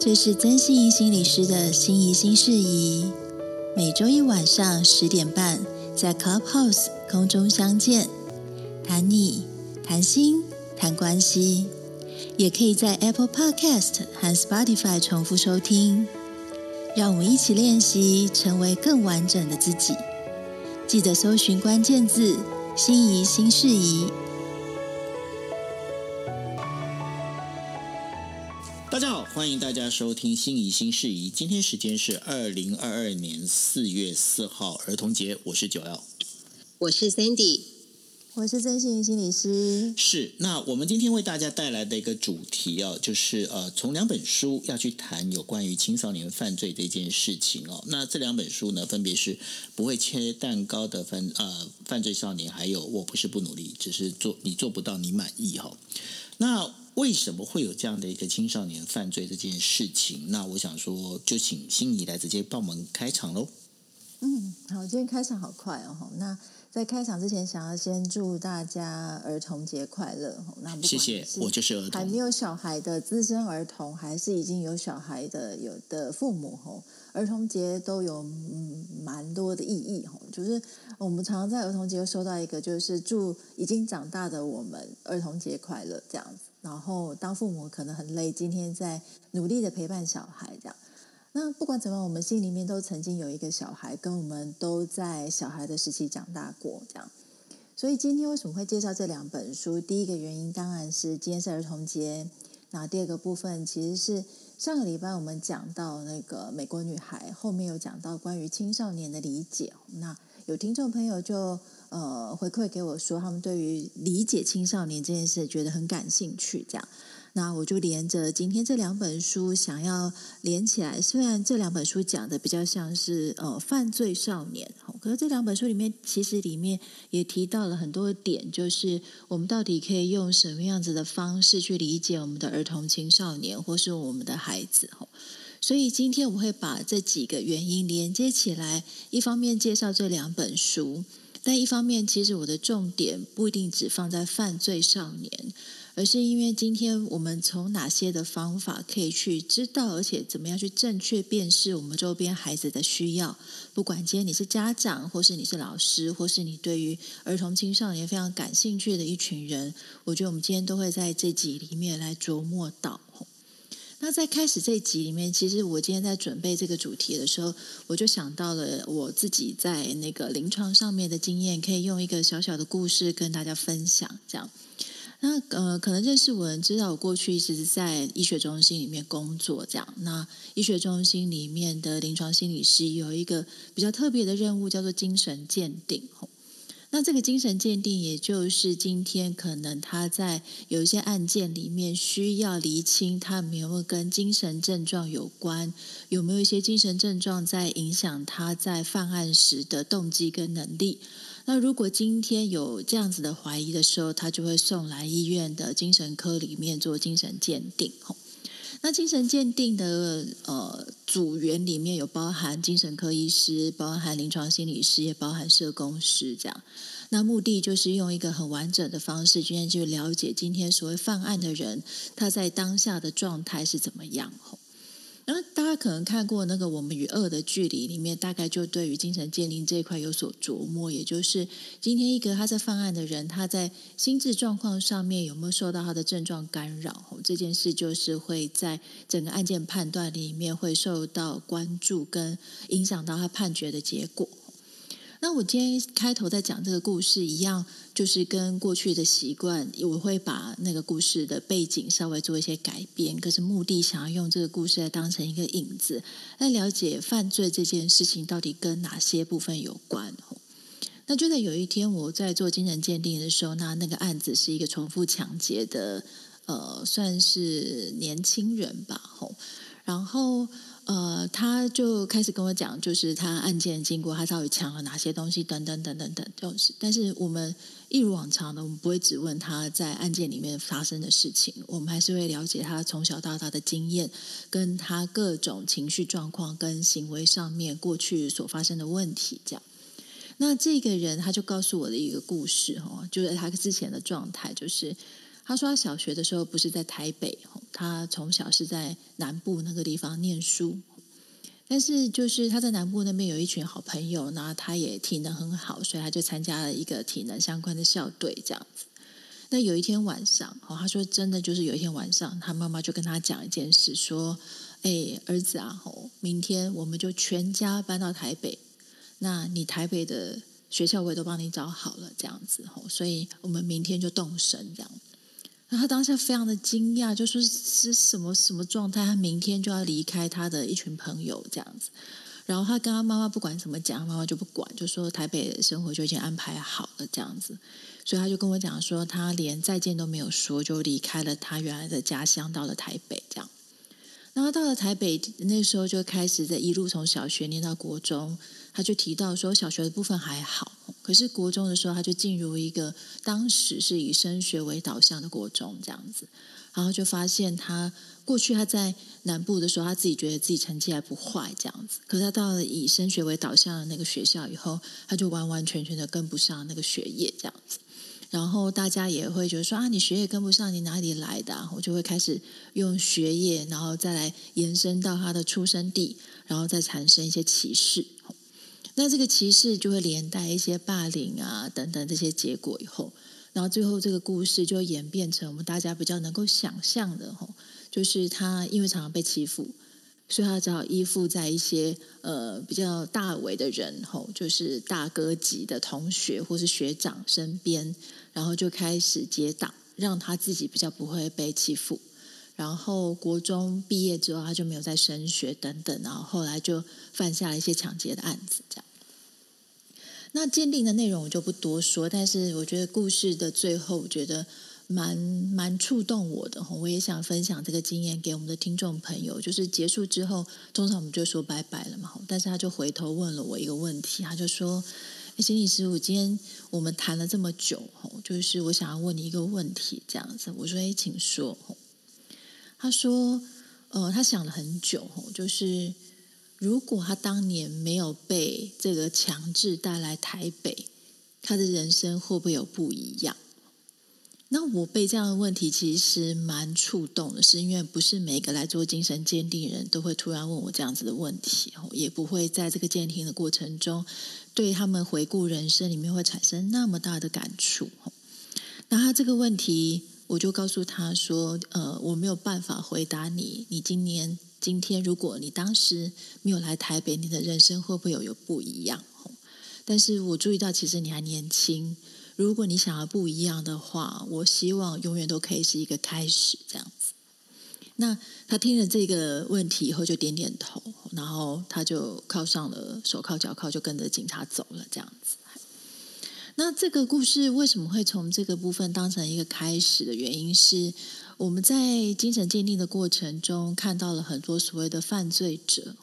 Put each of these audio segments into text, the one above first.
这是曾心怡心理师的心怡心事宜，每周一晚上十点半在 Clubhouse 空中相见，谈你谈心谈关系，也可以在 Apple Podcast 和 Spotify 重复收听。让我们一起练习成为更完整的自己。记得搜寻关键字“心怡心事宜”。欢迎大家收听《心怡心事宜》。今天时间是二零二二年四月四号，儿童节。我是九耀，我是 Sandy，我是曾心怡心理师。是，那我们今天为大家带来的一个主题哦，就是呃，从两本书要去谈有关于青少年犯罪这件事情哦。那这两本书呢，分别是《不会切蛋糕的犯呃犯罪少年》，还有《我不是不努力，只是做你做不到你满意》哈、哦。那为什么会有这样的一个青少年犯罪这件事情？那我想说，就请心仪来直接帮我们开场喽。嗯，好，今天开场好快哦。那在开场之前，想要先祝大家儿童节快乐。那不谢谢，我就是儿童。还没有小孩的资深儿童，还是已经有小孩的有的父母吼，儿童节都有嗯蛮多的意义吼。就是我们常常在儿童节收到一个，就是祝已经长大的我们儿童节快乐这样子。然后当父母可能很累，今天在努力的陪伴小孩这样。那不管怎么，我们心里面都曾经有一个小孩，跟我们都在小孩的时期长大过这样。所以今天为什么会介绍这两本书？第一个原因当然是今天是儿童节。那第二个部分其实是上个礼拜我们讲到那个美国女孩，后面有讲到关于青少年的理解。那有听众朋友就。呃，回馈给我说，他们对于理解青少年这件事觉得很感兴趣。这样，那我就连着今天这两本书想要连起来。虽然这两本书讲的比较像是呃犯罪少年，可是这两本书里面其实里面也提到了很多点，就是我们到底可以用什么样子的方式去理解我们的儿童青少年，或是我们的孩子。所以今天我会把这几个原因连接起来，一方面介绍这两本书。但一方面，其实我的重点不一定只放在犯罪少年，而是因为今天我们从哪些的方法可以去知道，而且怎么样去正确辨识我们周边孩子的需要。不管今天你是家长，或是你是老师，或是你对于儿童青少年非常感兴趣的一群人，我觉得我们今天都会在这集里面来琢磨到。那在开始这一集里面，其实我今天在准备这个主题的时候，我就想到了我自己在那个临床上面的经验，可以用一个小小的故事跟大家分享。这样，那呃，可能认识我人知道，我过去一直在医学中心里面工作。这样，那医学中心里面的临床心理师有一个比较特别的任务，叫做精神鉴定。那这个精神鉴定，也就是今天可能他在有一些案件里面需要厘清他有没有跟精神症状有关，有没有一些精神症状在影响他在犯案时的动机跟能力。那如果今天有这样子的怀疑的时候，他就会送来医院的精神科里面做精神鉴定。那精神鉴定的呃组员里面有包含精神科医师，包含临床心理师，也包含社工师这样。那目的就是用一个很完整的方式，今天去了解今天所谓犯案的人他在当下的状态是怎么样。那大家可能看过那个《我们与恶的距离》里面，大概就对于精神鉴定这一块有所琢磨，也就是今天一个他在犯案的人，他在心智状况上面有没有受到他的症状干扰？这件事就是会在整个案件判断里面会受到关注，跟影响到他判决的结果。那我今天开头在讲这个故事一样，就是跟过去的习惯，我会把那个故事的背景稍微做一些改变，可是目的想要用这个故事来当成一个引子，来了解犯罪这件事情到底跟哪些部分有关。那就在有一天我在做精神鉴定的时候，那那个案子是一个重复抢劫的，呃，算是年轻人吧，吼，然后。呃，他就开始跟我讲，就是他案件经过，他到底抢了哪些东西，等等等等等，就是。但是我们一如往常的，我们不会只问他在案件里面发生的事情，我们还是会了解他从小到大的经验，跟他各种情绪状况跟行为上面过去所发生的问题，这样。那这个人他就告诉我的一个故事，哈，就是他之前的状态，就是。他说他小学的时候不是在台北，他从小是在南部那个地方念书。但是就是他在南部那边有一群好朋友，然后他也体能很好，所以他就参加了一个体能相关的校队这样子。那有一天晚上，哦，他说真的就是有一天晚上，他妈妈就跟他讲一件事，说：“哎，儿子啊，吼，明天我们就全家搬到台北，那你台北的学校我也都帮你找好了，这样子，吼，所以我们明天就动身这样。”然后他当下非常的惊讶，就说是什么什么状态？他明天就要离开他的一群朋友这样子。然后他跟他妈妈不管怎么讲，妈妈就不管，就说台北生活就已经安排好了这样子。所以他就跟我讲说，他连再见都没有说，就离开了他原来的家乡，到了台北这样。然后到了台北，那时候就开始在一路从小学念到国中。他就提到说，小学的部分还好，可是国中的时候，他就进入一个当时是以升学为导向的国中这样子。然后就发现他过去他在南部的时候，他自己觉得自己成绩还不坏这样子。可是他到了以升学为导向的那个学校以后，他就完完全全的跟不上那个学业这样子。然后大家也会觉得说啊，你学业跟不上，你哪里来的？我就会开始用学业，然后再来延伸到他的出生地，然后再产生一些歧视。那这个歧视就会连带一些霸凌啊等等这些结果以后，然后最后这个故事就演变成我们大家比较能够想象的吼，就是他因为常常被欺负，所以他只好依附在一些呃比较大尾的人吼，就是大哥级的同学或是学长身边。然后就开始结党，让他自己比较不会被欺负。然后国中毕业之后，他就没有再升学等等。然后后来就犯下了一些抢劫的案子，这样。那鉴定的内容我就不多说，但是我觉得故事的最后，我觉得蛮蛮触动我的。我也想分享这个经验给我们的听众朋友。就是结束之后，通常我们就说拜拜了嘛。但是他就回头问了我一个问题，他就说。心理师，傅今天我们谈了这么久，就是我想要问你一个问题，这样子。我说：“哎，请说。”他说：“呃，他想了很久，就是如果他当年没有被这个强制带来台北，他的人生会不会有不一样？”那我被这样的问题其实蛮触动的，是因为不是每个来做精神鉴定人都会突然问我这样子的问题，也不会在这个鉴定的过程中对他们回顾人生里面会产生那么大的感触。那他这个问题，我就告诉他说：“呃，我没有办法回答你。你今年今天，如果你当时没有来台北，你的人生会不会有有不一样？但是我注意到，其实你还年轻。”如果你想要不一样的话，我希望永远都可以是一个开始这样子。那他听了这个问题以后，就点点头，然后他就铐上了手铐脚铐，就跟着警察走了这样子。那这个故事为什么会从这个部分当成一个开始的原因是，我们在精神鉴定的过程中看到了很多所谓的犯罪者。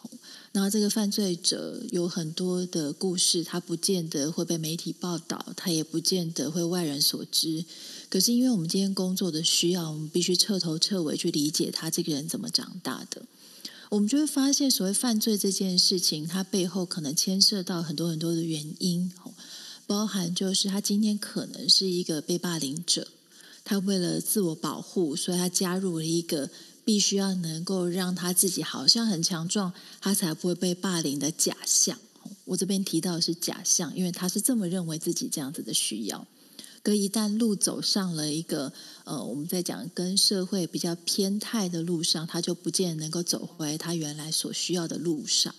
然后这个犯罪者有很多的故事，他不见得会被媒体报道，他也不见得会外人所知。可是因为我们今天工作的需要，我们必须彻头彻尾去理解他这个人怎么长大的。我们就会发现，所谓犯罪这件事情，它背后可能牵涉到很多很多的原因，包含就是他今天可能是一个被霸凌者，他为了自我保护，所以他加入了一个。必须要能够让他自己好像很强壮，他才不会被霸凌的假象。我这边提到的是假象，因为他是这么认为自己这样子的需要。可一旦路走上了一个呃，我们在讲跟社会比较偏态的路上，他就不见能够走回他原来所需要的路上。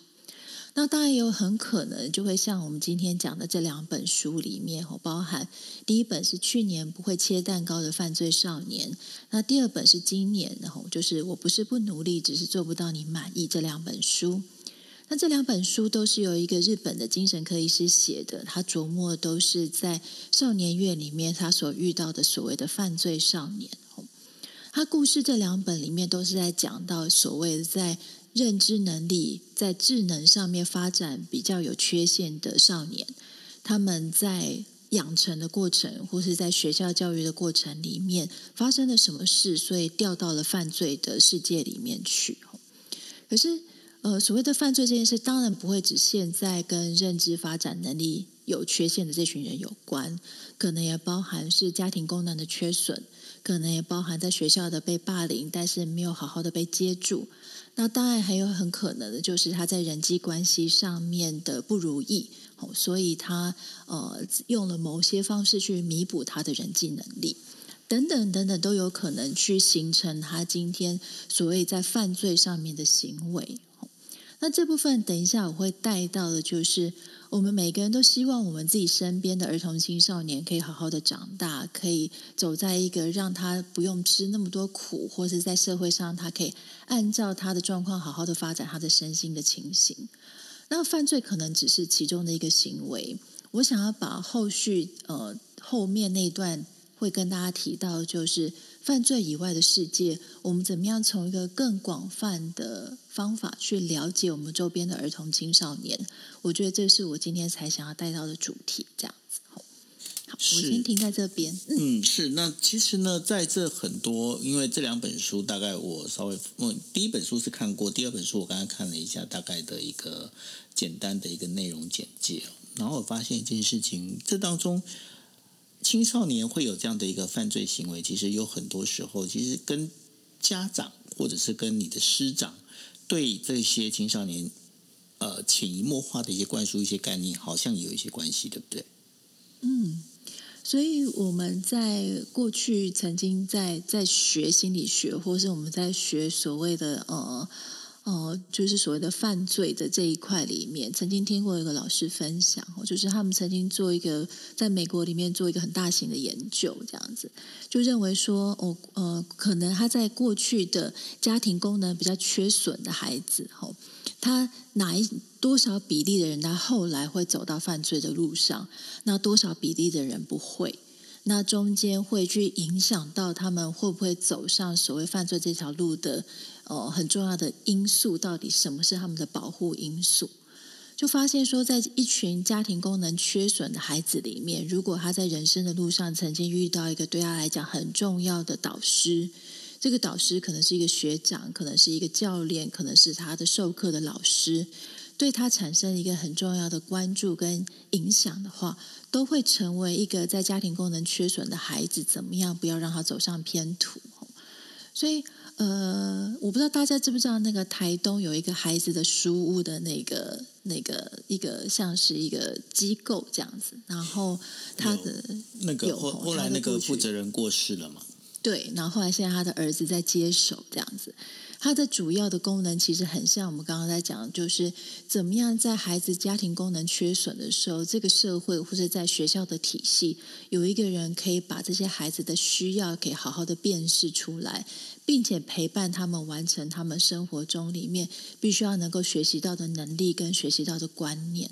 那当然也有很可能就会像我们今天讲的这两本书里面，包含第一本是去年不会切蛋糕的犯罪少年，那第二本是今年，然后就是我不是不努力，只是做不到你满意这两本书。那这两本书都是由一个日本的精神科医师写的，他琢磨都是在少年院里面他所遇到的所谓的犯罪少年。哦他故事这两本里面都是在讲到所谓的在。认知能力在智能上面发展比较有缺陷的少年，他们在养成的过程，或是在学校教育的过程里面发生了什么事，所以掉到了犯罪的世界里面去。可是，呃，所谓的犯罪这件事，当然不会只限在跟认知发展能力有缺陷的这群人有关，可能也包含是家庭功能的缺损。可能也包含在学校的被霸凌，但是没有好好的被接住。那当然还有很可能的就是他在人际关系上面的不如意，所以他呃用了某些方式去弥补他的人际能力。等等等等，都有可能去形成他今天所谓在犯罪上面的行为。那这部分等一下我会带到的，就是我们每个人都希望我们自己身边的儿童青少年可以好好的长大，可以走在一个让他不用吃那么多苦，或者在社会上他可以按照他的状况好好的发展他的身心的情形。那犯罪可能只是其中的一个行为。我想要把后续呃后面那段。会跟大家提到，就是犯罪以外的世界，我们怎么样从一个更广泛的方法去了解我们周边的儿童青少年？我觉得这是我今天才想要带到的主题。这样子，好，我先停在这边。嗯，是。那其实呢，在这很多，因为这两本书，大概我稍微，我第一本书是看过，第二本书我刚刚看了一下，大概的一个简单的一个内容简介，然后我发现一件事情，这当中。青少年会有这样的一个犯罪行为，其实有很多时候，其实跟家长或者是跟你的师长对这些青少年呃潜移默化的一些灌输一些概念，好像有一些关系，对不对？嗯，所以我们在过去曾经在在学心理学，或是我们在学所谓的呃。哦，就是所谓的犯罪的这一块里面，曾经听过一个老师分享，就是他们曾经做一个在美国里面做一个很大型的研究，这样子就认为说，哦，呃，可能他在过去的家庭功能比较缺损的孩子，哦，他哪一多少比例的人，他后来会走到犯罪的路上，那多少比例的人不会？那中间会去影响到他们会不会走上所谓犯罪这条路的，呃，很重要的因素，到底什么是他们的保护因素？就发现说，在一群家庭功能缺损的孩子里面，如果他在人生的路上曾经遇到一个对他来讲很重要的导师，这个导师可能是一个学长，可能是一个教练，可能是他的授课的老师。对他产生一个很重要的关注跟影响的话，都会成为一个在家庭功能缺损的孩子，怎么样不要让他走上偏途？所以，呃，我不知道大家知不知道，那个台东有一个孩子的书屋的那个那个一个像是一个机构这样子，然后他的那个后后来那个负责人过世了嘛？对，然后后来现在他的儿子在接手这样子。它的主要的功能其实很像我们刚刚在讲，就是怎么样在孩子家庭功能缺损的时候，这个社会或者在学校的体系，有一个人可以把这些孩子的需要给好好的辨识出来，并且陪伴他们完成他们生活中里面必须要能够学习到的能力跟学习到的观念。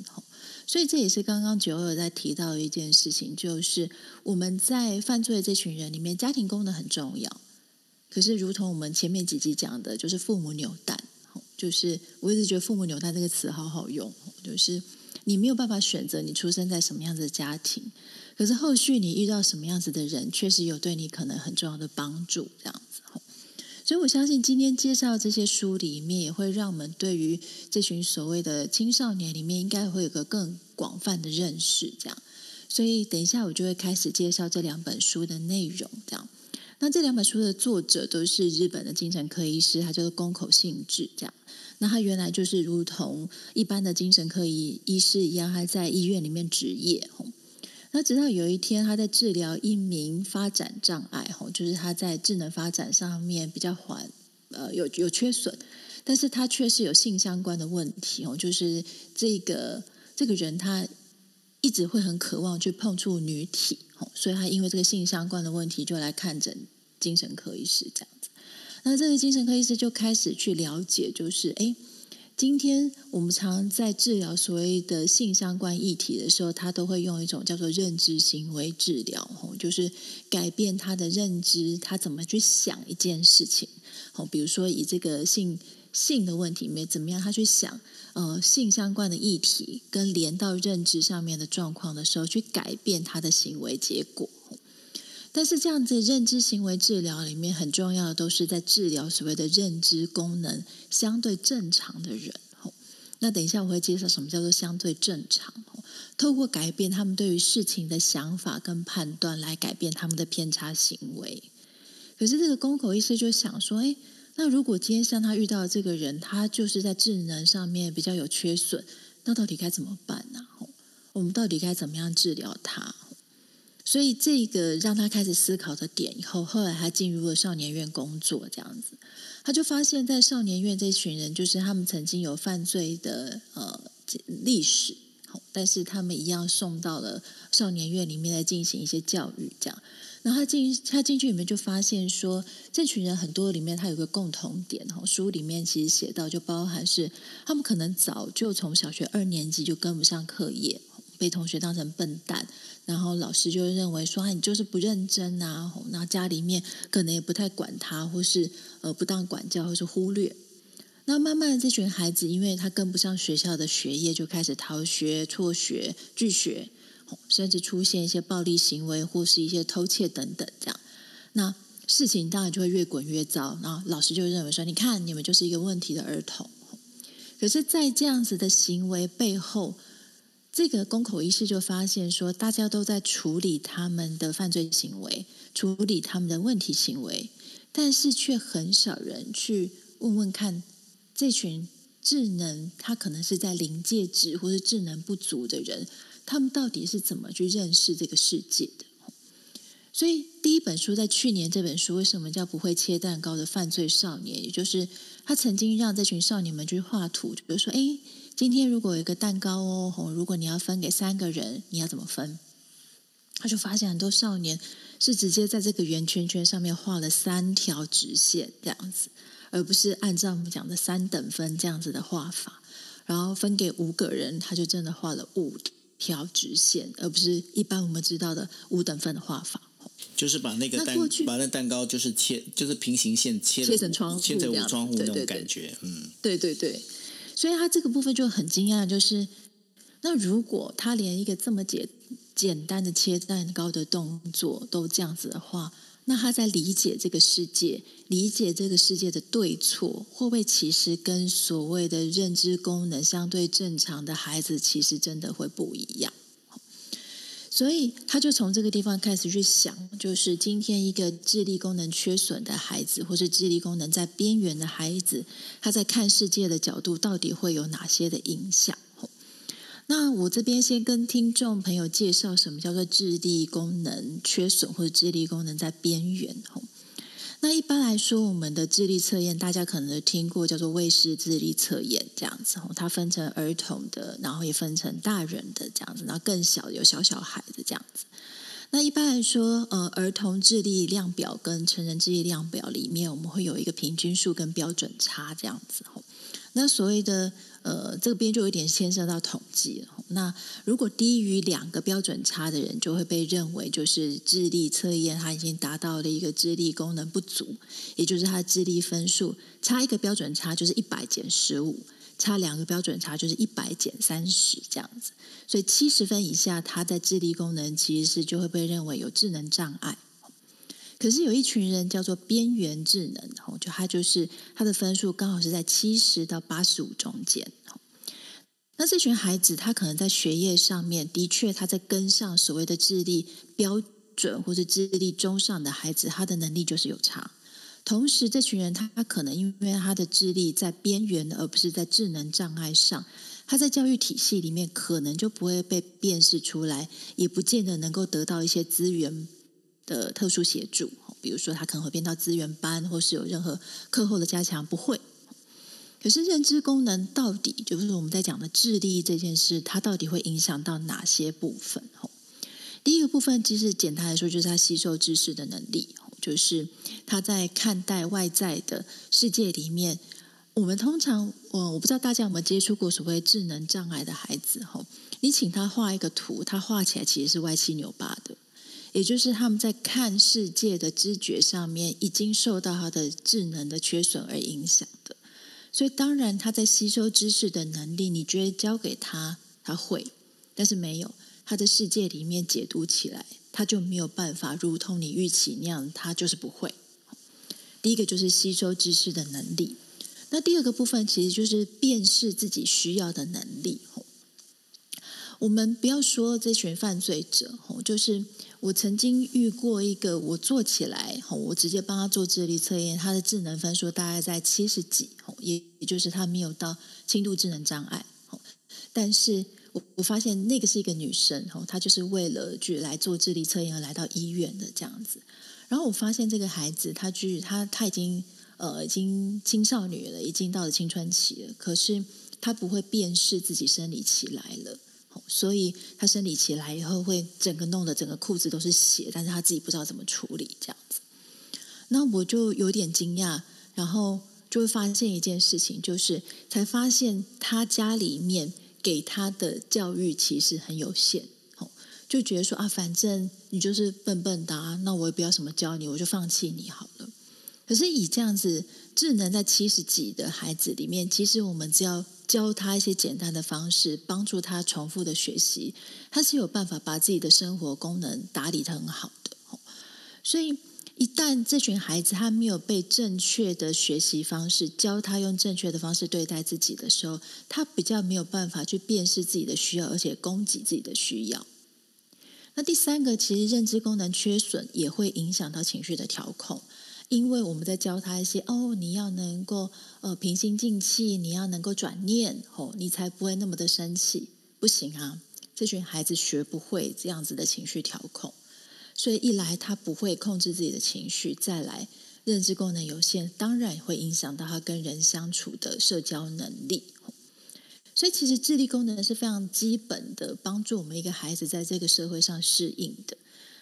所以这也是刚刚九二在提到的一件事情，就是我们在犯罪这群人里面，家庭功能很重要。可是，如同我们前面几集讲的，就是父母扭蛋，就是我一直觉得“父母扭蛋”这个词好好用，就是你没有办法选择你出生在什么样子的家庭，可是后续你遇到什么样子的人，确实有对你可能很重要的帮助，这样子。所以我相信今天介绍这些书里面，也会让我们对于这群所谓的青少年里面，应该会有个更广泛的认识。这样，所以等一下我就会开始介绍这两本书的内容，这样。那这两本书的作者都是日本的精神科医师，他叫做宫口信治，这样。那他原来就是如同一般的精神科医医师一样，他在医院里面执业。那直到有一天，他在治疗一名发展障碍，就是他在智能发展上面比较缓，呃，有有缺损，但是他却是有性相关的问题，哦，就是这个这个人他一直会很渴望去碰触女体。所以他因为这个性相关的问题，就来看诊精神科医师这样子。那这个精神科医师就开始去了解，就是哎，今天我们常在治疗所谓的性相关议题的时候，他都会用一种叫做认知行为治疗，就是改变他的认知，他怎么去想一件事情。好，比如说以这个性性的问题里面怎么样，他去想。呃，性相关的议题跟连到认知上面的状况的时候，去改变他的行为结果。但是这样子认知行为治疗里面很重要的，都是在治疗所谓的认知功能相对正常的人。那等一下我会介绍什么叫做相对正常。透过改变他们对于事情的想法跟判断，来改变他们的偏差行为。可是这个公口医师就想说，哎，那如果今天像他遇到的这个人，他就是在智能上面比较有缺损，那到底该怎么办呢？我们到底该怎么样治疗他？所以这个让他开始思考的点以后，后来他进入了少年院工作，这样子，他就发现，在少年院这群人，就是他们曾经有犯罪的呃历史，但是他们一样送到了少年院里面来进行一些教育，这样。然后他进他进去里面就发现说，这群人很多里面他有个共同点哈，书里面其实写到就包含是他们可能早就从小学二年级就跟不上课业，被同学当成笨蛋，然后老师就认为说，你就是不认真啊，然后家里面可能也不太管他，或是呃不当管教，或是忽略。那慢慢的这群孩子，因为他跟不上学校的学业，就开始逃学、辍学、拒学。甚至出现一些暴力行为，或是一些偷窃等等，这样，那事情当然就会越滚越糟。然后老师就认为说：“你看，你们就是一个问题的儿童。”可是，在这样子的行为背后，这个宫口医师就发现说，大家都在处理他们的犯罪行为，处理他们的问题行为，但是却很少人去问问看，这群智能他可能是在临界值或是智能不足的人。他们到底是怎么去认识这个世界的？所以第一本书在去年这本书为什么叫不会切蛋糕的犯罪少年？也就是他曾经让这群少年们去画图，就比如说，哎，今天如果有一个蛋糕哦，如果你要分给三个人，你要怎么分？他就发现很多少年是直接在这个圆圈圈上面画了三条直线这样子，而不是按照我们讲的三等分这样子的画法。然后分给五个人，他就真的画了五条直线，而不是一般我们知道的五等分的画法。就是把那个蛋，那把那蛋糕就是切，就是平行线切切成窗户，切成窗户那种感觉。嗯，对对对。所以他这个部分就很惊讶，就是那如果他连一个这么简简单的切蛋糕的动作都这样子的话。那他在理解这个世界，理解这个世界的对错，会不会其实跟所谓的认知功能相对正常的孩子，其实真的会不一样？所以他就从这个地方开始去想，就是今天一个智力功能缺损的孩子，或是智力功能在边缘的孩子，他在看世界的角度到底会有哪些的影响？那我这边先跟听众朋友介绍什么叫做智力功能缺损或者智力功能在边缘。那一般来说，我们的智力测验大家可能听过，叫做魏氏智力测验这样子。它分成儿童的，然后也分成大人的这样子，然后更小有小小孩的这样子。那一般来说，呃，儿童智力量表跟成人智力量表里面，我们会有一个平均数跟标准差这样子。那所谓的呃，这边就有点牵涉到统计了。那如果低于两个标准差的人，就会被认为就是智力测验他已经达到了一个智力功能不足，也就是他的智力分数差一个标准差就是一百减十五，差两个标准差就是一百减三十这样子。所以七十分以下，他在智力功能其实是就会被认为有智能障碍。可是有一群人叫做边缘智能，就他就是他的分数刚好是在七十到八十五中间。那这群孩子他可能在学业上面的确他在跟上所谓的智力标准或者智力中上的孩子，他的能力就是有差。同时，这群人他可能因为他的智力在边缘，而不是在智能障碍上，他在教育体系里面可能就不会被辨识出来，也不见得能够得到一些资源。的特殊协助，比如说他可能会变到资源班，或是有任何课后的加强，不会。可是认知功能到底就是我们在讲的智力这件事，它到底会影响到哪些部分？第一个部分其实简单来说，就是他吸收知识的能力，就是他在看待外在的世界里面。我们通常，我我不知道大家有没有接触过所谓智能障碍的孩子，哈，你请他画一个图，他画起来其实是歪七扭八的。也就是他们在看世界的知觉上面，已经受到他的智能的缺损而影响的。所以当然他在吸收知识的能力，你觉得交给他他会，但是没有他的世界里面解读起来，他就没有办法如同你预期那样，他就是不会。第一个就是吸收知识的能力，那第二个部分其实就是辨识自己需要的能力。我们不要说这群犯罪者，就是。我曾经遇过一个，我做起来，我直接帮他做智力测验，他的智能分数大概在七十几，也也就是他没有到轻度智能障碍。但是我我发现那个是一个女生，她就是为了去来做智力测验而来到医院的这样子。然后我发现这个孩子，他就是他他已经呃已经青少女了，已经到了青春期了，可是他不会辨识自己生理期来了。所以他生理期来以后，会整个弄得整个裤子都是血，但是他自己不知道怎么处理这样子。那我就有点惊讶，然后就会发现一件事情，就是才发现他家里面给他的教育其实很有限，就觉得说啊，反正你就是笨笨的，那我也不要什么教你，我就放弃你好了。可是以这样子智能在七十几的孩子里面，其实我们只要教他一些简单的方式，帮助他重复的学习，他是有办法把自己的生活功能打理得很好的。所以，一旦这群孩子他没有被正确的学习方式教他用正确的方式对待自己的时候，他比较没有办法去辨识自己的需要，而且供给自己的需要。那第三个，其实认知功能缺损也会影响到情绪的调控。因为我们在教他一些哦，你要能够呃平心静气，你要能够转念哦，你才不会那么的生气。不行啊，这群孩子学不会这样子的情绪调控，所以一来他不会控制自己的情绪，再来认知功能有限，当然会影响到他跟人相处的社交能力。所以其实智力功能是非常基本的，帮助我们一个孩子在这个社会上适应的。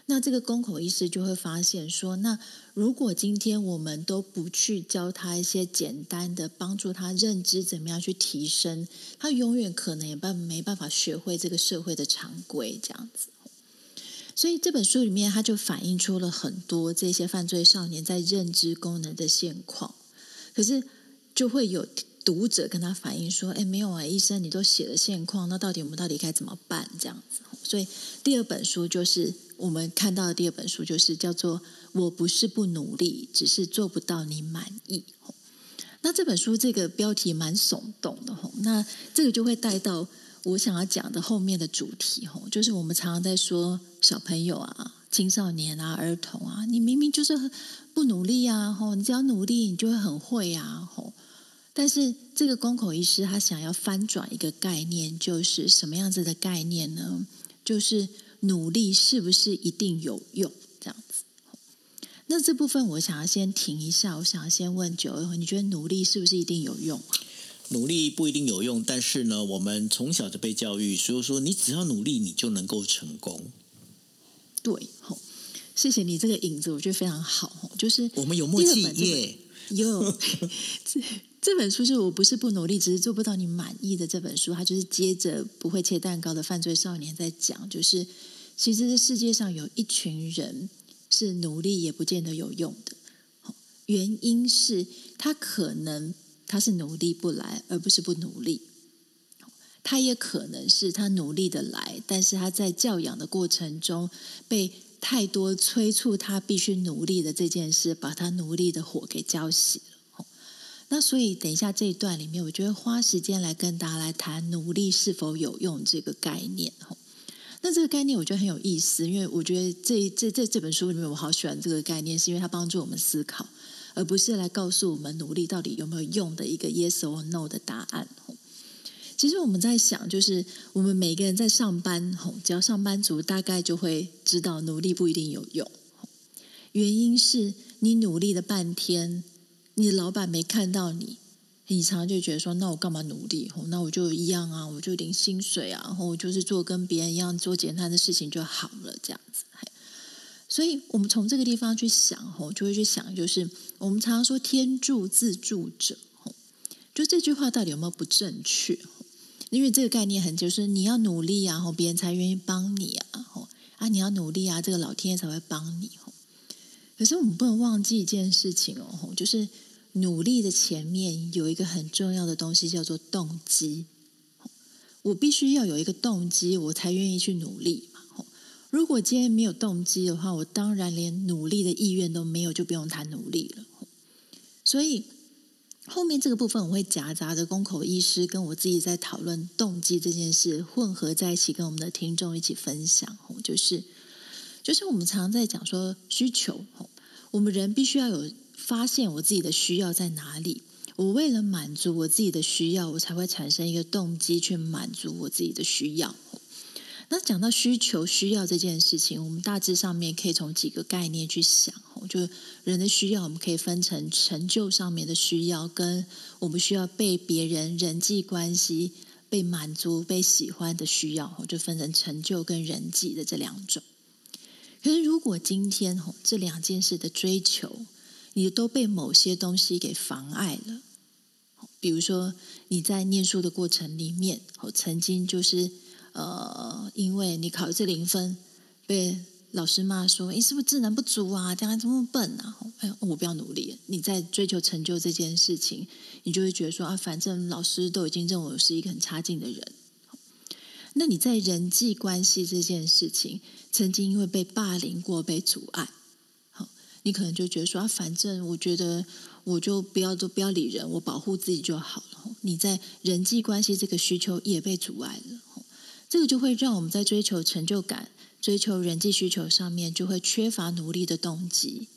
那这个公口医师就会发现说，那如果今天我们都不去教他一些简单的帮助他认知怎么样去提升，他永远可能也办没办法学会这个社会的常规这样子。所以这本书里面，他就反映出了很多这些犯罪少年在认知功能的现况，可是就会有读者跟他反映说：“哎，没有啊，医生，你都写了现况，那到底我们到底该怎么办？”这样子。所以第二本书就是。我们看到的第二本书就是叫做《我不是不努力，只是做不到你满意》。那这本书这个标题蛮耸动的吼，那这个就会带到我想要讲的后面的主题吼，就是我们常常在说小朋友啊、青少年啊、儿童啊，你明明就是不努力啊，你只要努力，你就会很会啊。但是这个公口医师他想要翻转一个概念，就是什么样子的概念呢？就是。努力是不是一定有用？这样子，那这部分我想要先停一下。我想要先问九二，你觉得努力是不是一定有用啊？努力不一定有用，但是呢，我们从小就被教育，所以说你只要努力，你就能够成功。对，好，谢谢你这个影子，我觉得非常好。就是我们有默契耶，有。这本书是我不是不努力，只是做不到你满意的这本书，它就是接着不会切蛋糕的犯罪少年在讲，就是其实这世界上有一群人是努力也不见得有用的，原因是他可能他是努力不来，而不是不努力，他也可能是他努力的来，但是他在教养的过程中被太多催促他必须努力的这件事，把他努力的火给浇熄了。那所以，等一下这一段里面，我觉得花时间来跟大家来谈努力是否有用这个概念。那这个概念我觉得很有意思，因为我觉得这这这这本书里面，我好喜欢这个概念，是因为它帮助我们思考，而不是来告诉我们努力到底有没有用的一个 yes or no 的答案。其实我们在想，就是我们每个人在上班，只要上班族，大概就会知道努力不一定有用。原因是你努力了半天。你的老板没看到你，你常常就觉得说：“那我干嘛努力？那我就一样啊，我就领薪水啊，然后我就是做跟别人一样做简单的事情就好了，这样子。”所以，我们从这个地方去想，吼，就会去想，就是我们常常说“天助自助者”，吼，就这句话到底有没有不正确？因为这个概念很就是你要努力啊，吼，别人才愿意帮你啊，吼啊，你要努力啊，这个老天爷才会帮你。可是我们不能忘记一件事情哦，就是努力的前面有一个很重要的东西，叫做动机。我必须要有一个动机，我才愿意去努力。如果今天没有动机的话，我当然连努力的意愿都没有，就不用谈努力了。所以后面这个部分，我会夹杂着公口医师跟我自己在讨论动机这件事，混合在一起，跟我们的听众一起分享。就是就是我们常常在讲说需求，我们人必须要有发现我自己的需要在哪里。我为了满足我自己的需要，我才会产生一个动机去满足我自己的需要。那讲到需求、需要这件事情，我们大致上面可以从几个概念去想。就人的需要，我们可以分成成就上面的需要，跟我们需要被别人人际关系被满足、被喜欢的需要，就分成成就跟人际的这两种。可是，如果今天这两件事的追求，你都被某些东西给妨碍了，比如说你在念书的过程里面，曾经就是呃，因为你考了这零分，被老师骂说：“你是不是智能不足啊？这样这么笨啊？”哎，我不要努力。你在追求成就这件事情，你就会觉得说啊，反正老师都已经认为我是一个很差劲的人。那你在人际关系这件事情，曾经因为被霸凌过、被阻碍，你可能就觉得说啊，反正我觉得我就不要都不要理人，我保护自己就好了。你在人际关系这个需求也被阻碍了，这个就会让我们在追求成就感、追求人际需求上面就会缺乏努力的动机。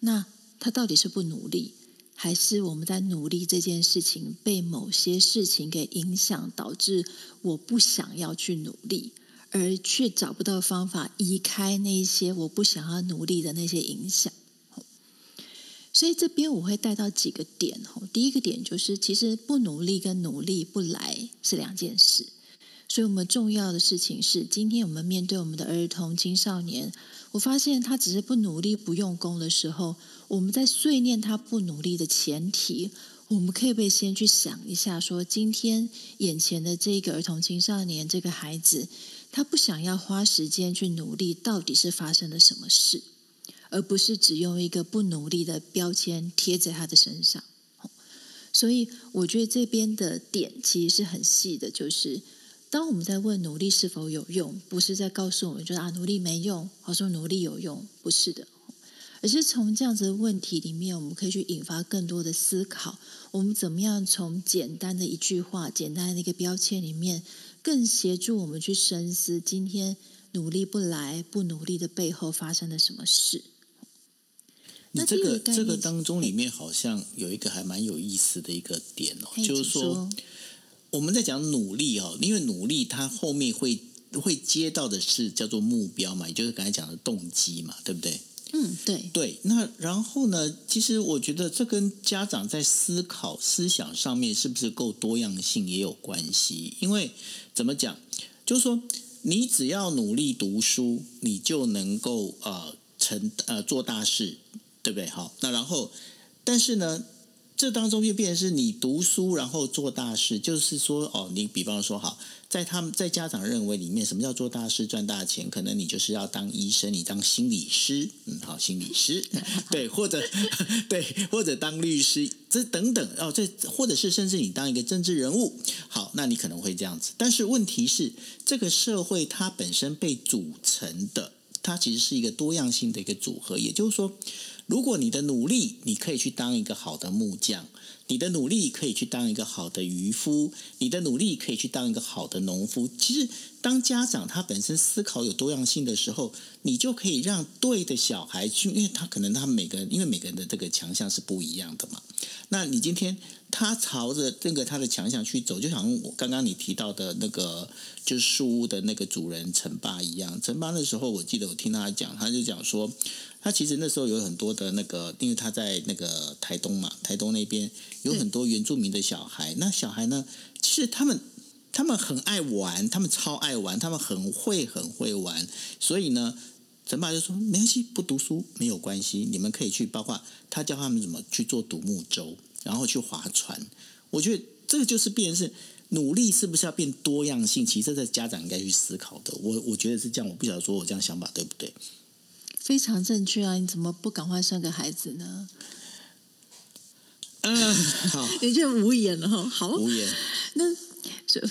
那他到底是不努力？还是我们在努力这件事情被某些事情给影响，导致我不想要去努力，而却找不到方法移开那些我不想要努力的那些影响。所以这边我会带到几个点。第一个点就是，其实不努力跟努力不来是两件事。所以我们重要的事情是，今天我们面对我们的儿童、青少年，我发现他只是不努力、不用功的时候，我们在碎念他不努力的前提，我们可以不先去想一下，说今天眼前的这个儿童、青少年这个孩子，他不想要花时间去努力，到底是发生了什么事，而不是只用一个不努力的标签贴在他的身上。所以我觉得这边的点其实是很细的，就是。当我们在问努力是否有用，不是在告诉我们，就是啊，努力没用，或说努力有用，不是的，而是从这样子的问题里面，我们可以去引发更多的思考。我们怎么样从简单的一句话、简单的一个标签里面，更协助我们去深思，今天努力不来、不努力的背后发生了什么事？那这个这个当中里面好像有一个还蛮有意思的一个点哦，就是说。我们在讲努力哦，因为努力它后面会会接到的是叫做目标嘛，也就是刚才讲的动机嘛，对不对？嗯，对对。那然后呢，其实我觉得这跟家长在思考思想上面是不是够多样性也有关系。因为怎么讲，就是说你只要努力读书，你就能够呃成呃做大事，对不对？好，那然后但是呢？这当中就变成是你读书，然后做大事，就是说，哦，你比方说，好，在他们在家长认为里面，什么叫做大事赚大钱？可能你就是要当医生，你当心理师，嗯，好，心理师，对，或者 对，或者当律师，这等等，哦，这或者是甚至你当一个政治人物，好，那你可能会这样子。但是问题是，这个社会它本身被组成的，它其实是一个多样性的一个组合，也就是说。如果你的努力，你可以去当一个好的木匠；你的努力可以去当一个好的渔夫；你的努力可以去当一个好的农夫。其实，当家长他本身思考有多样性的时候，你就可以让对的小孩去，因为他可能他每个人，因为每个人的这个强项是不一样的嘛。那你今天他朝着这个他的强项去走，就像我刚刚你提到的那个，就是树屋的那个主人陈爸一样。陈爸那时候，我记得我听他讲，他就讲说。他其实那时候有很多的那个，因为他在那个台东嘛，台东那边有很多原住民的小孩。那小孩呢，其实他们他们很爱玩，他们超爱玩，他们很会很会玩。所以呢，陈爸就说没关系，不读书没有关系，你们可以去。包括他教他们怎么去做独木舟，然后去划船。我觉得这个就是变成是努力，是不是要变多样性？其实这家长应该去思考的。我我觉得是这样，我不晓得说我这样想法对不对？非常正确啊！你怎么不赶快生个孩子呢？嗯，好，你就无言了哈。好，无言。那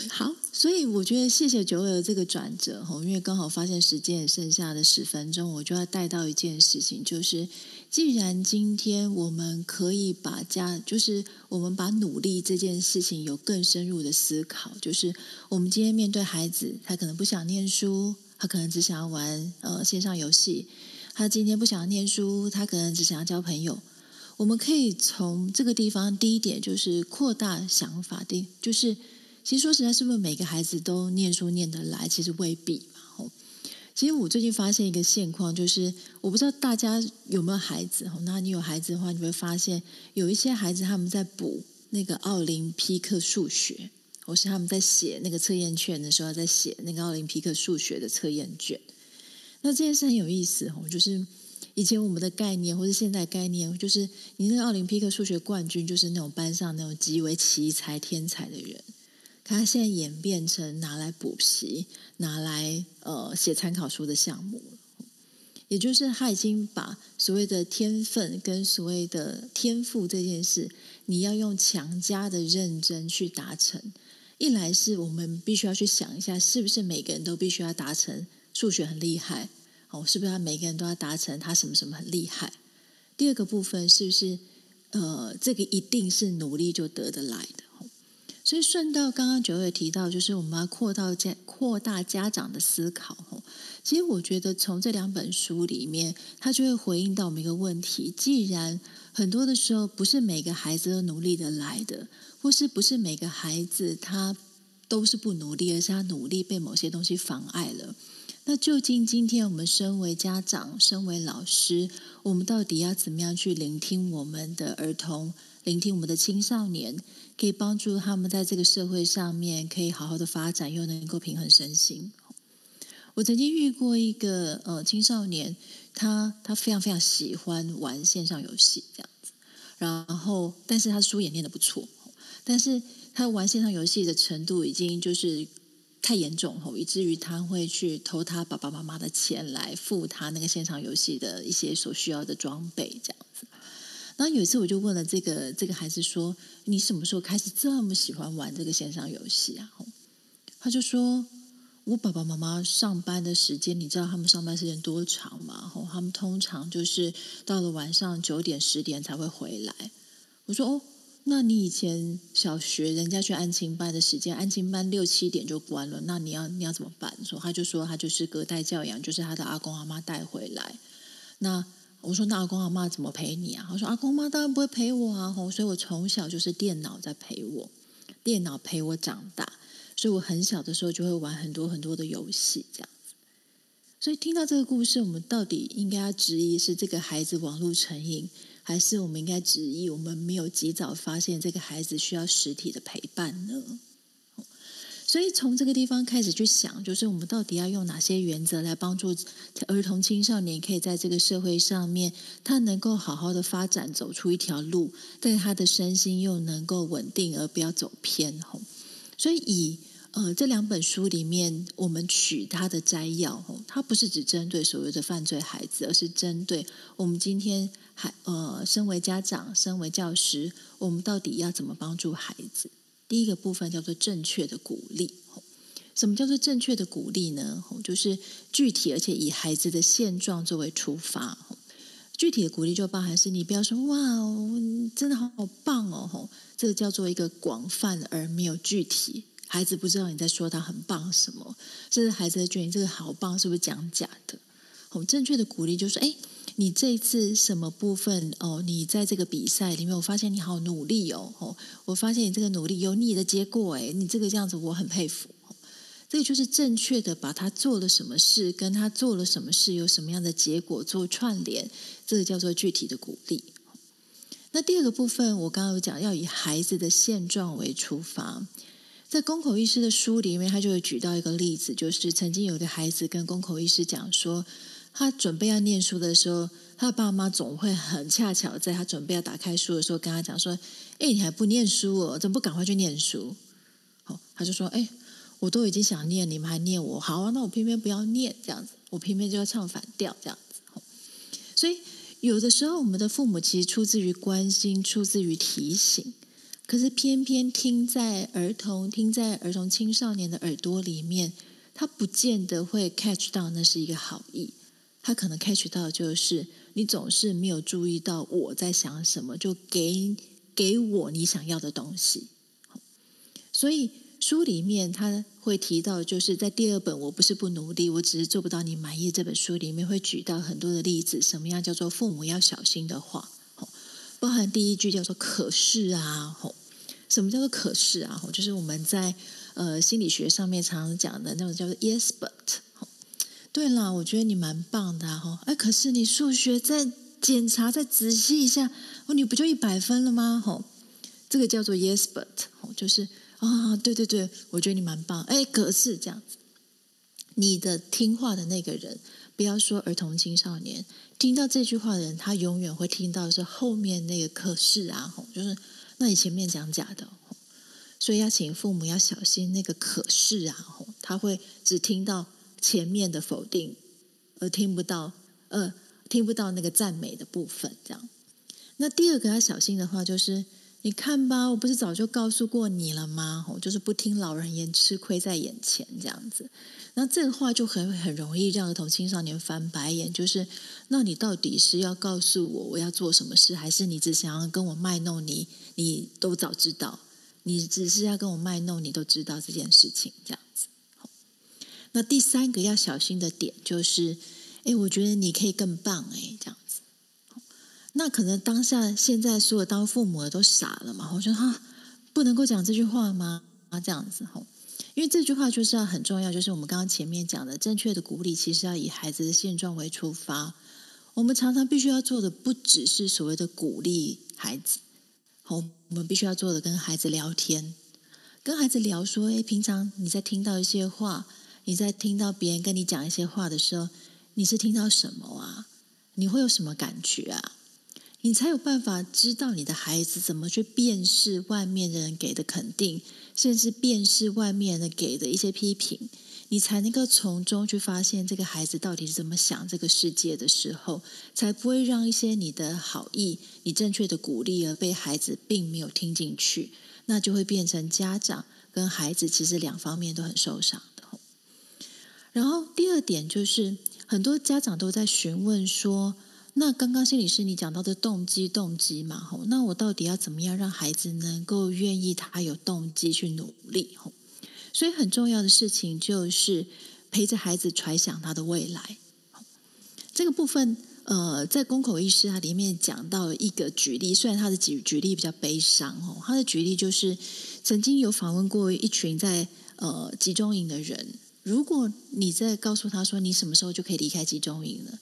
好，所以我觉得谢谢九尾的这个转折哈，因为刚好发现时间也剩下的十分钟，我就要带到一件事情，就是既然今天我们可以把家，就是我们把努力这件事情有更深入的思考，就是我们今天面对孩子，他可能不想念书。他可能只想要玩呃线上游戏，他今天不想念书，他可能只想要交朋友。我们可以从这个地方，第一点就是扩大想法，第就是其实说实在，是不是每个孩子都念书念得来？其实未必。其实我最近发现一个现况，就是我不知道大家有没有孩子，那你有孩子的话，你会发现有一些孩子他们在补那个奥林匹克数学。或是他们在写那个测验卷的时候，在写那个奥林匹克数学的测验卷。那这件事很有意思哦，就是以前我们的概念，或是现在概念，就是你那个奥林匹克数学冠军，就是那种班上那种极为奇才天才的人。他现在演变成拿来补习、拿来呃写参考书的项目，也就是他已经把所谓的天分跟所谓的天赋这件事，你要用强加的认真去达成。一来是我们必须要去想一下，是不是每个人都必须要达成数学很厉害？哦，是不是他每个人都要达成他什么什么很厉害？第二个部分是不是呃，这个一定是努力就得得来的？所以顺道刚刚九月提到，就是我们要扩大家扩大家长的思考。其实我觉得从这两本书里面，他就会回应到我们一个问题：既然很多的时候不是每个孩子都努力得来的。或是不是每个孩子他都是不努力，而是他努力被某些东西妨碍了。那究竟今天我们身为家长、身为老师，我们到底要怎么样去聆听我们的儿童，聆听我们的青少年，可以帮助他们在这个社会上面可以好好的发展，又能够平衡身心？我曾经遇过一个呃青少年，他他非常非常喜欢玩线上游戏这样子，然后但是他书也念得不错。但是他玩线上游戏的程度已经就是太严重吼，以至于他会去偷他爸爸妈妈的钱来付他那个线上游戏的一些所需要的装备这样子。然后有一次我就问了这个这个孩子说：“你什么时候开始这么喜欢玩这个线上游戏啊？”他就说：“我爸爸妈妈上班的时间，你知道他们上班时间多长吗？吼，他们通常就是到了晚上九点十点才会回来。”我说：“哦。”那你以前小学人家去安亲班的时间，安亲班六七点就关了，那你要你要怎么办？说他就说他就是隔代教养，就是他的阿公阿妈带回来。那我说那阿公阿妈怎么陪你啊？他说阿公妈当然不会陪我啊，所以我从小就是电脑在陪我，电脑陪我长大，所以我很小的时候就会玩很多很多的游戏这样。所以听到这个故事，我们到底应该要质疑是这个孩子网络成瘾？还是我们应该质疑，我们没有及早发现这个孩子需要实体的陪伴呢？所以从这个地方开始去想，就是我们到底要用哪些原则来帮助儿童青少年，可以在这个社会上面，他能够好好的发展，走出一条路，但他的身心又能够稳定，而不要走偏。所以以。呃，这两本书里面，我们取它的摘要，它不是只针对所谓的犯罪孩子，而是针对我们今天还呃，身为家长、身为教师，我们到底要怎么帮助孩子？第一个部分叫做正确的鼓励。什么叫做正确的鼓励呢？就是具体而且以孩子的现状作为出发。具体的鼓励就包含是你不要说哇哦，真的好好棒哦，这个叫做一个广泛而没有具体。孩子不知道你在说他很棒什么，甚至孩子觉得你这个好棒，是不是讲假的？我们正确的鼓励就是：哎，你这一次什么部分哦？你在这个比赛里面，我发现你好努力哦，哦，我发现你这个努力有你的结果，哎，你这个这样子我很佩服。这个就是正确的把他做了什么事，跟他做了什么事有什么样的结果做串联，这个叫做具体的鼓励。那第二个部分，我刚刚有讲，要以孩子的现状为出发。在宫口医师的书里面，他就会举到一个例子，就是曾经有个孩子跟宫口医师讲说，他准备要念书的时候，他的爸妈总会很恰巧在他准备要打开书的时候，跟他讲说：“哎，你还不念书哦？怎么不赶快去念书？”好，他就说：“哎，我都已经想念，你们还念我？好啊，那我偏偏不要念，这样子，我偏偏就要唱反调，这样子。”所以，有的时候我们的父母其实出自于关心，出自于提醒。可是偏偏听在儿童、听在儿童青少年的耳朵里面，他不见得会 catch 到那是一个好意。他可能 catch 到就是你总是没有注意到我在想什么，就给给我你想要的东西。所以书里面他会提到，就是在第二本《我不是不努力，我只是做不到你满意》这本书里面会举到很多的例子，什么样叫做父母要小心的话，包含第一句叫做“可是啊”，什么叫做“可是啊”？就是我们在呃心理学上面常常讲的那种叫做 “yes but”。对了，我觉得你蛮棒的哈，哎，可是你数学再检查再仔细一下，哦，你不就一百分了吗？吼，这个叫做 “yes but”，就是。啊、哦，对对对，我觉得你蛮棒。哎，可是这样子，你的听话的那个人，不要说儿童青少年，听到这句话的人，他永远会听到是后面那个可是啊，就是那你前面讲假的，所以要请父母要小心那个可是啊，他会只听到前面的否定，而听不到呃听不到那个赞美的部分。这样，那第二个要小心的话就是。你看吧，我不是早就告诉过你了吗？我就是不听老人言，吃亏在眼前这样子。那这个话就很很容易让儿童青少年翻白眼，就是那你到底是要告诉我我要做什么事，还是你只想要跟我卖弄你？你都早知道，你只是要跟我卖弄，你都知道这件事情这样子。那第三个要小心的点就是，哎，我觉得你可以更棒，哎，这样。那可能当下现在所有当父母的都傻了嘛？我说哈，不能够讲这句话吗？啊，这样子吼，因为这句话就是要很重要，就是我们刚刚前面讲的正确的鼓励，其实要以孩子的现状为出发。我们常常必须要做的，不只是所谓的鼓励孩子，好，我们必须要做的跟孩子聊天，跟孩子聊说，诶，平常你在听到一些话，你在听到别人跟你讲一些话的时候，你是听到什么啊？你会有什么感觉啊？你才有办法知道你的孩子怎么去辨识外面的人给的肯定，甚至辨识外面的给的一些批评，你才能够从中去发现这个孩子到底是怎么想这个世界的时候，才不会让一些你的好意、你正确的鼓励而被孩子并没有听进去，那就会变成家长跟孩子其实两方面都很受伤的。然后第二点就是，很多家长都在询问说。那刚刚心理师你讲到的动机，动机嘛，吼，那我到底要怎么样让孩子能够愿意他有动机去努力？吼，所以很重要的事情就是陪着孩子揣想他的未来。这个部分，呃，在公口医师他里面讲到一个举例，虽然他的举举例比较悲伤，哦，他的举例就是曾经有访问过一群在呃集中营的人，如果你在告诉他说你什么时候就可以离开集中营了。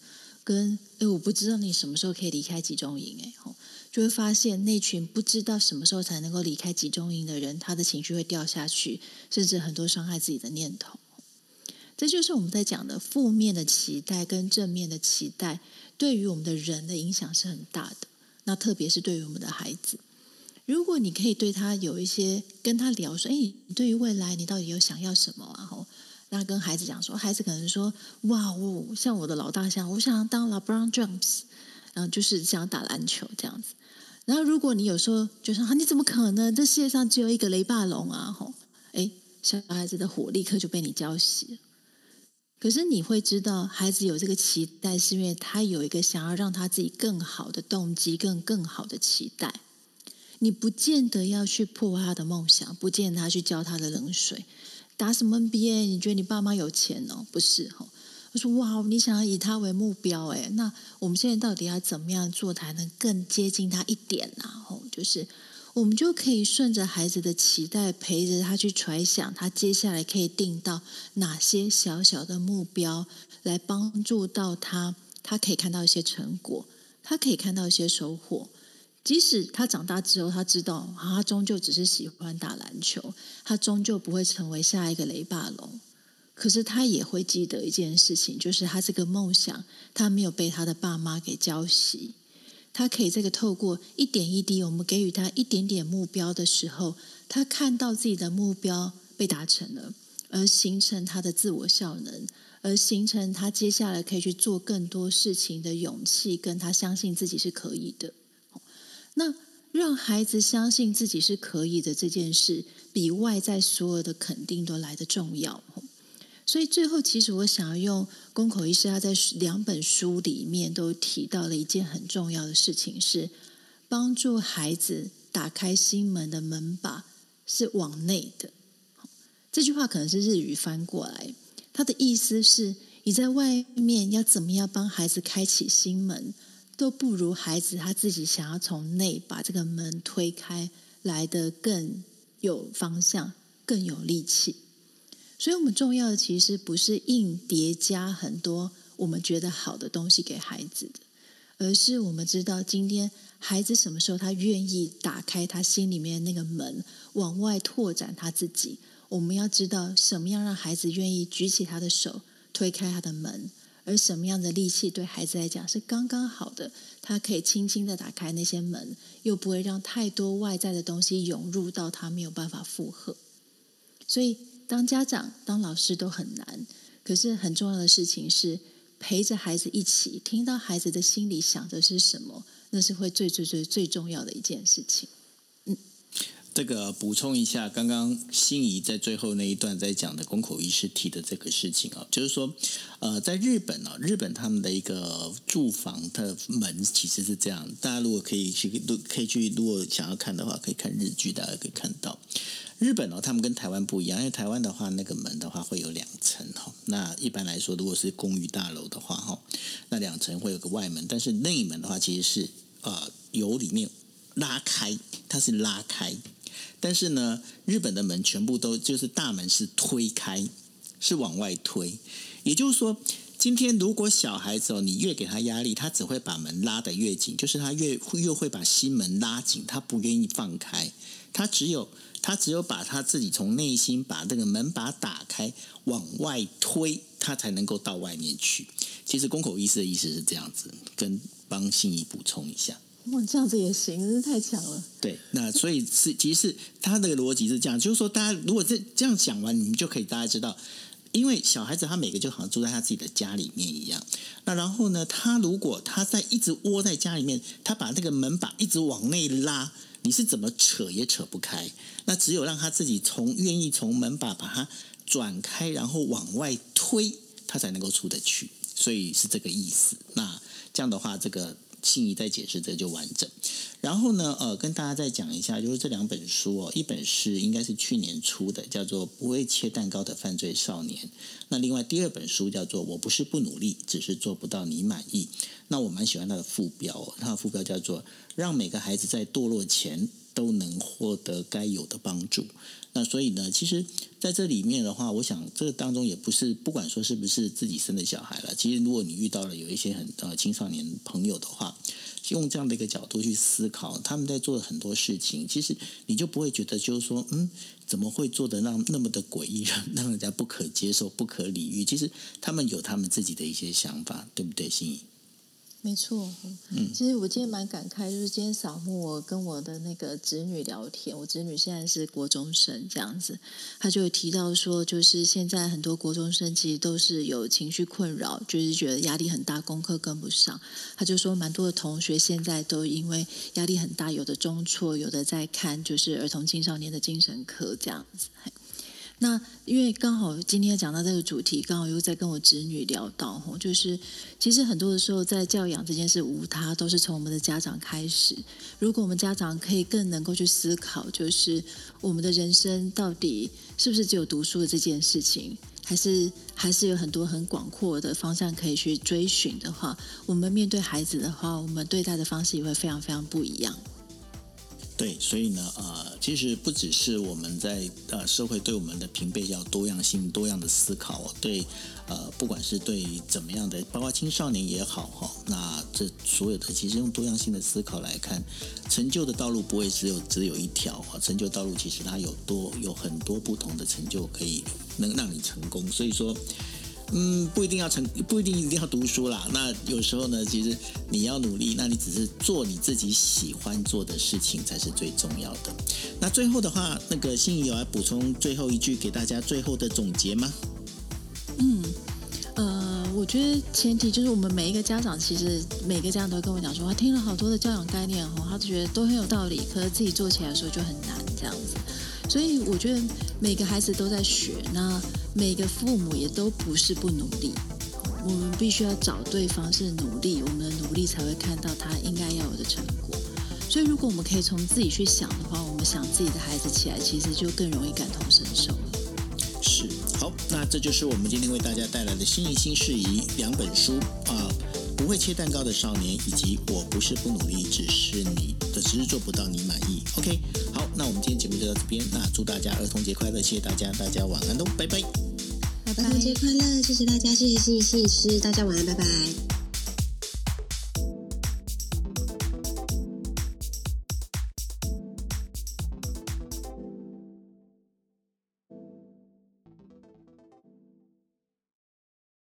跟哎，我不知道你什么时候可以离开集中营，哎，就会发现那群不知道什么时候才能够离开集中营的人，他的情绪会掉下去，甚至很多伤害自己的念头。这就是我们在讲的负面的期待跟正面的期待，对于我们的人的影响是很大的。那特别是对于我们的孩子，如果你可以对他有一些跟他聊说，哎，你对于未来你到底有想要什么啊？那跟孩子讲说，孩子可能说：“哇，哦像我的老大像，我想要当 LeBron James，然后就是想打篮球这样子。然后如果你有时候就说，你怎么可能？这世界上只有一个雷霸龙啊！吼，哎，小孩子的火立刻就被你浇熄。可是你会知道，孩子有这个期待，是因为他有一个想要让他自己更好的动机，更更好的期待。你不见得要去破坏他的梦想，不见得他去浇他的冷水。”打什么 NBA？你觉得你爸妈有钱哦？不是哈。我说哇，你想要以他为目标哎？那我们现在到底要怎么样做才能更接近他一点呢？吼，就是我们就可以顺着孩子的期待，陪着他去揣想，他接下来可以定到哪些小小的目标，来帮助到他，他可以看到一些成果，他可以看到一些收获。即使他长大之后，他知道他终究只是喜欢打篮球，他终究不会成为下一个雷霸龙。可是他也会记得一件事情，就是他这个梦想，他没有被他的爸妈给浇熄。他可以这个透过一点一滴，我们给予他一点点目标的时候，他看到自己的目标被达成了，而形成他的自我效能，而形成他接下来可以去做更多事情的勇气，跟他相信自己是可以的。那让孩子相信自己是可以的这件事，比外在所有的肯定都来得重要。所以最后，其实我想要用公口医师他在两本书里面都提到了一件很重要的事情，是帮助孩子打开心门的门把是往内的。这句话可能是日语翻过来，他的意思是：你在外面要怎么样帮孩子开启心门，都不如孩子他自己想要从内把这个门推开来的更有方向、更有力气。所以，我们重要的其实不是硬叠加很多我们觉得好的东西给孩子的，而是我们知道今天孩子什么时候他愿意打开他心里面那个门，往外拓展他自己。我们要知道什么样让孩子愿意举起他的手，推开他的门，而什么样的力气对孩子来讲是刚刚好的，他可以轻轻的打开那些门，又不会让太多外在的东西涌入到他没有办法负荷。所以，当家长、当老师都很难，可是很重要的事情是陪着孩子一起，听到孩子的心里想的是什么，那是会最最最最重要的一件事情。这个补充一下，刚刚心仪在最后那一段在讲的宫口医师提的这个事情啊，就是说，呃，在日本啊，日本他们的一个住房的门其实是这样，大家如果可以去，都可以去，如果想要看的话，可以看日剧，大家可以看到，日本哦，他们跟台湾不一样，因为台湾的话，那个门的话会有两层哈，那一般来说，如果是公寓大楼的话哈，那两层会有个外门，但是内门的话其实是呃由里面拉开，它是拉开。但是呢，日本的门全部都就是大门是推开，是往外推。也就是说，今天如果小孩子哦，你越给他压力，他只会把门拉得越紧，就是他越越会把心门拉紧，他不愿意放开。他只有他只有把他自己从内心把这个门把打开，往外推，他才能够到外面去。其实宫口医师的意思是这样子，跟帮心怡补充一下。哇，这样子也行，真是太强了。对，那所以是其实是他的逻辑是这样，就是说，大家如果这这样讲完，你们就可以大家知道，因为小孩子他每个就好像住在他自己的家里面一样。那然后呢，他如果他在一直窝在家里面，他把那个门把一直往内拉，你是怎么扯也扯不开。那只有让他自己从愿意从门把把它转开，然后往外推，他才能够出得去。所以是这个意思。那这样的话，这个。心怡再解释这就完整，然后呢，呃，跟大家再讲一下，就是这两本书哦，一本是应该是去年出的，叫做《不会切蛋糕的犯罪少年》，那另外第二本书叫做《我不是不努力，只是做不到你满意》。那我蛮喜欢它的副标哦，它的副标叫做“让每个孩子在堕落前都能获得该有的帮助”。那所以呢，其实在这里面的话，我想这个当中也不是不管说是不是自己生的小孩了。其实如果你遇到了有一些很呃青少年朋友的话，用这样的一个角度去思考，他们在做很多事情，其实你就不会觉得就是说，嗯，怎么会做得让那么的诡异，让人家不可接受、不可理喻？其实他们有他们自己的一些想法，对不对，心怡？没错，嗯，其实我今天蛮感慨，就是今天扫墓，我跟我的那个侄女聊天，我侄女现在是国中生这样子，她就有提到说，就是现在很多国中生其实都是有情绪困扰，就是觉得压力很大，功课跟不上。她就说，蛮多的同学现在都因为压力很大，有的中辍，有的在看就是儿童青少年的精神科这样子。那因为刚好今天讲到这个主题，刚好又在跟我侄女聊到，就是其实很多的时候在教养这件事无他，都是从我们的家长开始。如果我们家长可以更能够去思考，就是我们的人生到底是不是只有读书的这件事情，还是还是有很多很广阔的方向可以去追寻的话，我们面对孩子的话，我们对待的方式也会非常非常不一样。对，所以呢，呃，其实不只是我们在呃社会对我们的评倍要多样性、多样的思考，对，呃，不管是对怎么样的，包括青少年也好哈，那这所有的其实用多样性的思考来看，成就的道路不会只有只有一条哈，成就道路其实它有多有很多不同的成就可以能让你成功，所以说。嗯，不一定要成，不一定一定要读书啦。那有时候呢，其实你要努力，那你只是做你自己喜欢做的事情才是最重要的。那最后的话，那个心怡有来补充最后一句给大家最后的总结吗？嗯，呃，我觉得前提就是我们每一个家长，其实每个家长都会跟我讲说，他听了好多的教养概念哦，他就觉得都很有道理，可是自己做起来的时候就很难这样子。所以我觉得每个孩子都在学，那每个父母也都不是不努力，我们必须要找对方是努力，我们的努力才会看到他应该要有的成果。所以如果我们可以从自己去想的话，我们想自己的孩子起来，其实就更容易感同身受了。好，那这就是我们今天为大家带来的新艺新事宜两本书啊，不会切蛋糕的少年，以及我不是不努力，只是你的只是做不到你满意。OK，好，那我们今天节目就到这边，那祝大家儿童节快乐，谢谢大家，大家晚安喽，拜拜。儿童节快乐，谢谢大家，谢谢谢谢谢谢，大家晚安，拜拜。